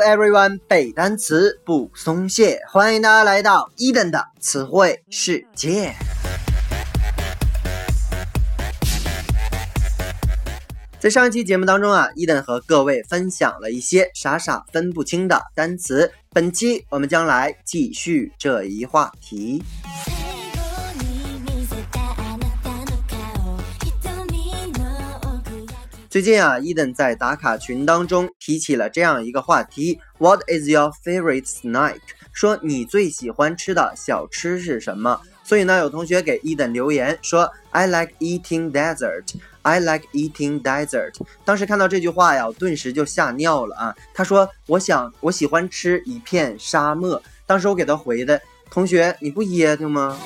everyone，背单词不松懈，欢迎大家来到伊登的词汇世界。在上一期节目当中啊，伊登和各位分享了一些傻傻分不清的单词。本期我们将来继续这一话题。最近啊，伊登在打卡群当中提起了这样一个话题：What is your favorite snack？说你最喜欢吃的小吃是什么？所以呢，有同学给伊登留言说：I like eating dessert. I like eating dessert. 当时看到这句话呀，我顿时就吓尿了啊！他说：我想我喜欢吃一片沙漠。当时我给他回的：同学，你不噎挺吗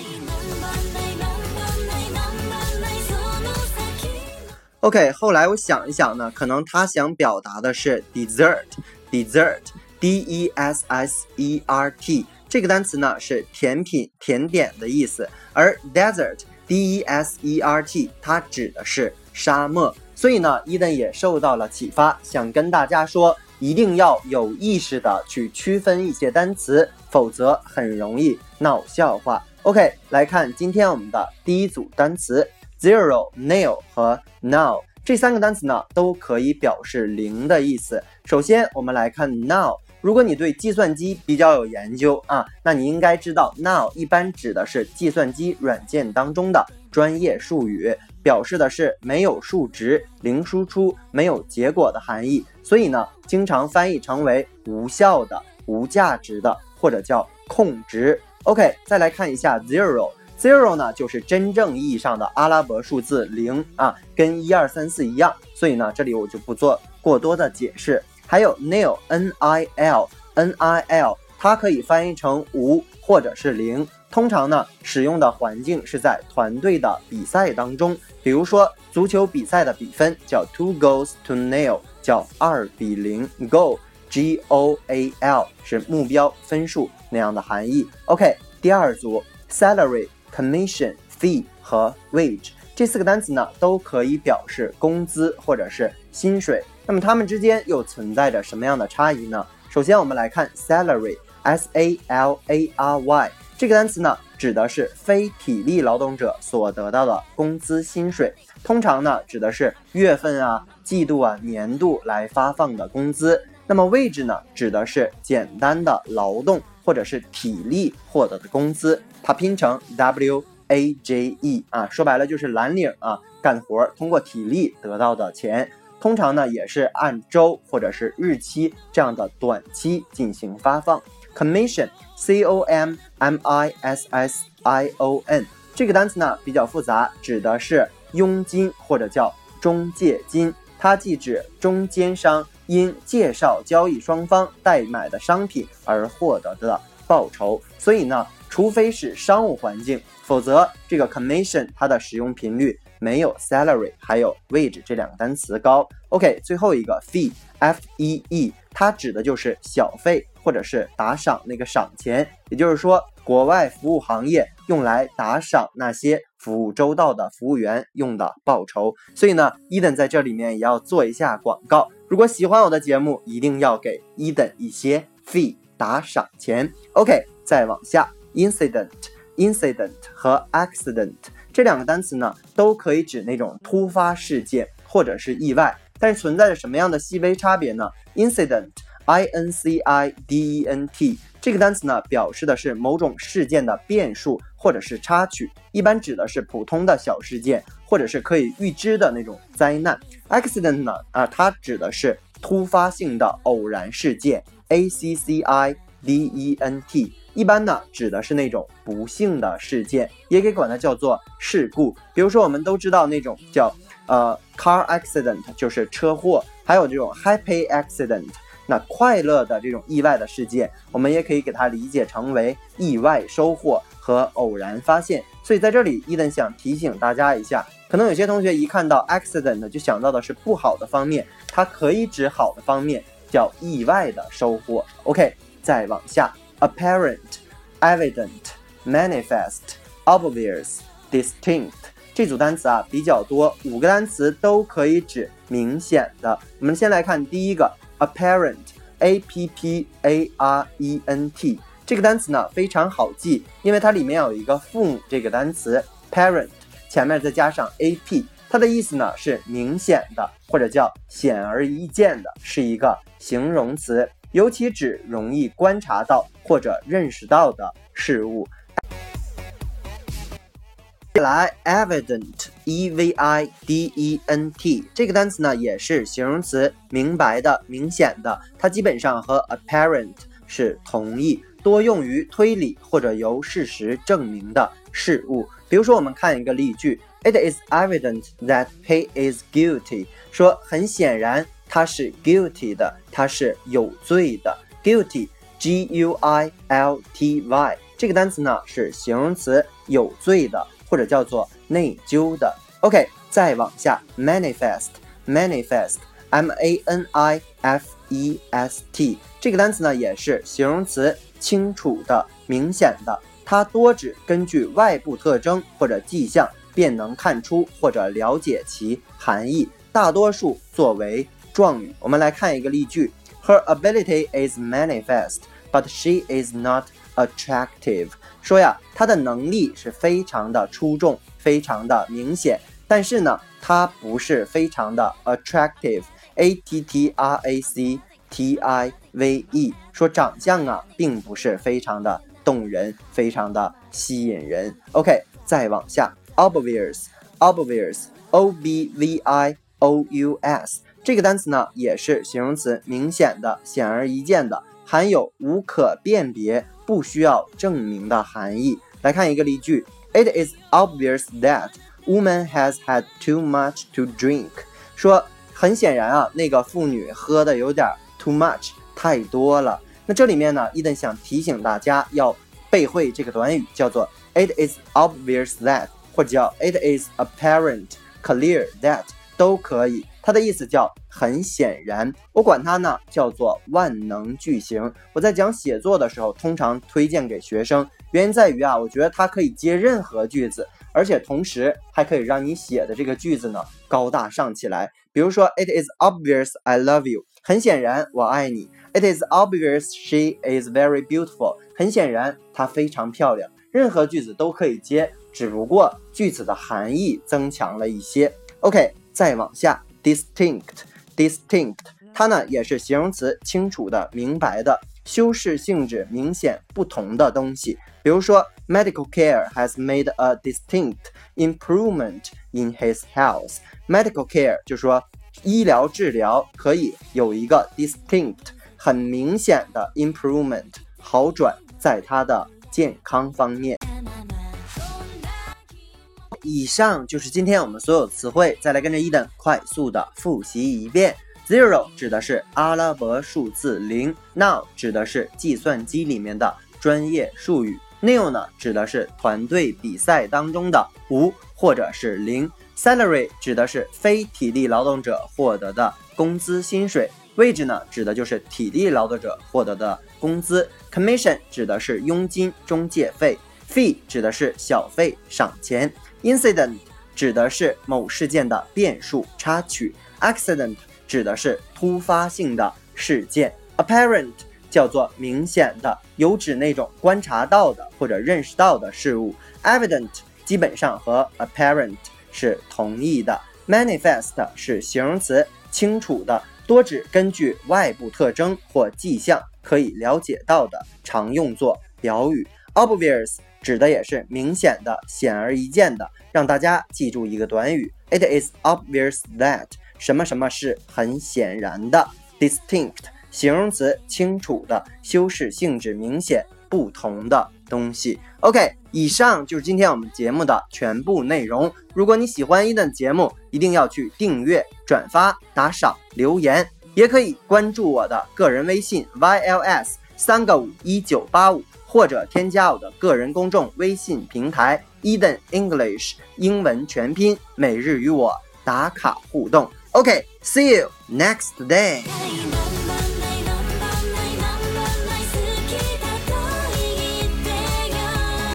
？OK，后来我想一想呢，可能他想表达的是 dessert，dessert，d e s s e r t 这个单词呢是甜品、甜点的意思，而 desert，d e s e r t 它指的是沙漠。所以呢，伊登也受到了启发，想跟大家说，一定要有意识的去区分一些单词，否则很容易闹笑话。OK，来看今天我们的第一组单词。Zero, nil 和 now 这三个单词呢，都可以表示零的意思。首先，我们来看 now。如果你对计算机比较有研究啊，那你应该知道 now 一般指的是计算机软件当中的专业术语，表示的是没有数值、零输出、没有结果的含义。所以呢，经常翻译成为无效的、无价值的，或者叫空值。OK，再来看一下 zero。Zero 呢，就是真正意义上的阿拉伯数字零啊，跟一二三四一样，所以呢，这里我就不做过多的解释。还有 nil，n-i-l，n-i-l，它可以翻译成无或者是零，通常呢，使用的环境是在团队的比赛当中，比如说足球比赛的比分叫 two goals to nil，叫二比零，goal，G-O-A-L 是目标分数那样的含义。OK，第二组 salary。commission、fee 和 wage 这四个单词呢，都可以表示工资或者是薪水。那么它们之间又存在着什么样的差异呢？首先，我们来看 salary，s a l a r y 这个单词呢，指的是非体力劳动者所得到的工资薪水，通常呢，指的是月份啊、季度啊、年度来发放的工资。那么 wage 呢，指的是简单的劳动或者是体力获得的工资。它拼成 W A J E 啊，说白了就是蓝领啊，干活通过体力得到的钱，通常呢也是按周或者是日期这样的短期进行发放。Commission C O M M I S S I O N 这个单词呢比较复杂，指的是佣金或者叫中介金，它既指中间商因介绍交易双方代买的商品而获得的报酬，所以呢。除非是商务环境，否则这个 commission 它的使用频率没有 salary 还有 wage 这两个单词高。OK，最后一个 fee f e e，它指的就是小费或者是打赏那个赏钱，也就是说国外服务行业用来打赏那些服务周到的服务员用的报酬。所以呢，伊登在这里面也要做一下广告，如果喜欢我的节目，一定要给伊登一些 fee 打赏钱。OK，再往下。Incident, incident 和 accident 这两个单词呢，都可以指那种突发事件或者是意外，但是存在着什么样的细微差别呢？Incident, I N C I D E N T 这个单词呢，表示的是某种事件的变数或者是插曲，一般指的是普通的小事件或者是可以预知的那种灾难。Accident 呢，啊，它指的是突发性的偶然事件，A C C I D E N T。一般呢，指的是那种不幸的事件，也可以管它叫做事故。比如说，我们都知道那种叫呃 car accident，就是车祸，还有这种 happy accident，那快乐的这种意外的事件，我们也可以给它理解成为意外收获和偶然发现。所以在这里，伊登想提醒大家一下，可能有些同学一看到 accident 就想到的是不好的方面，它可以指好的方面，叫意外的收获。OK，再往下。apparent, evident, manifest, obvious, distinct 这组单词啊比较多，五个单词都可以指明显的。我们先来看第一个 apparent。a p p a r e n t 这个单词呢非常好记，因为它里面有一个父母这个单词 parent，前面再加上 a p，它的意思呢是明显的或者叫显而易见的，是一个形容词，尤其指容易观察到或者认识到的事物。来，evident，e v i d e n t 这个单词呢也是形容词，明白的、明显的，它基本上和 apparent 是同义，多用于推理或者由事实证明的事物。比如说，我们看一个例句：It is evident that he is guilty。说很显然他是 guilty 的，他是有罪的。guilty，g u i l t y 这个单词呢是形容词，有罪的。或者叫做内疚的。OK，再往下，manifest，manifest，m a n i f e s t 这个单词呢也是形容词，清楚的、明显的。它多指根据外部特征或者迹象便能看出或者了解其含义，大多数作为状语。我们来看一个例句：Her ability is manifest, but she is not attractive. 说呀，他的能力是非常的出众，非常的明显，但是呢，他不是非常的 attractive，a t t r a c t i v e，说长相啊，并不是非常的动人，非常的吸引人。OK，再往下，obvious，obvious，o b v i o u s，这个单词呢，也是形容词，明显的，显而易见的，含有无可辨别。不需要证明的含义。来看一个例句：It is obvious that woman has had too much to drink。说很显然啊，那个妇女喝的有点 too much，太多了。那这里面呢，伊登想提醒大家要背会这个短语，叫做 It is obvious that，或者叫 It is apparent clear that。都可以，它的意思叫很显然，我管它呢叫做万能句型。我在讲写作的时候，通常推荐给学生，原因在于啊，我觉得它可以接任何句子，而且同时还可以让你写的这个句子呢高大上起来。比如说，It is obvious I love you，很显然我爱你。It is obvious she is very beautiful，很显然她非常漂亮。任何句子都可以接，只不过句子的含义增强了一些。OK。再往下，distinct，distinct，它呢也是形容词，清楚的、明白的，修饰性质明显不同的东西。比如说，medical care has made a distinct improvement in his health。medical care 就说医疗治疗可以有一个 distinct 很明显的 improvement 好转在他的健康方面。以上就是今天我们所有词汇，再来跟着伊登快速的复习一遍。Zero 指的是阿拉伯数字零，Now 指的是计算机里面的专业术语，Nil 呢指的是团队比赛当中的无或者是零，Salary 指的是非体力劳动者获得的工资薪水，Wage 呢指的就是体力劳动者获得的工资，Commission 指的是佣金中介费。，Fee 指的是小费赏钱。Incident 指的是某事件的变数插曲，accident 指的是突发性的事件，apparent 叫做明显的，有指那种观察到的或者认识到的事物，evident 基本上和 apparent 是同义的，manifest 是形容词，清楚的，多指根据外部特征或迹象可以了解到的，常用作表语，obvious。指的也是明显的、显而易见的，让大家记住一个短语：It is obvious that 什么什么是很显然的。Distinct 形容词，清楚的，修饰性质明显不同的东西。OK，以上就是今天我们节目的全部内容。如果你喜欢一的节目，一定要去订阅、转发、打赏、留言，也可以关注我的个人微信 yls 三个五一九八五。或者添加我的个人公众微信平台 Eden English 英文全拼，每日与我打卡互动。OK，see you next day。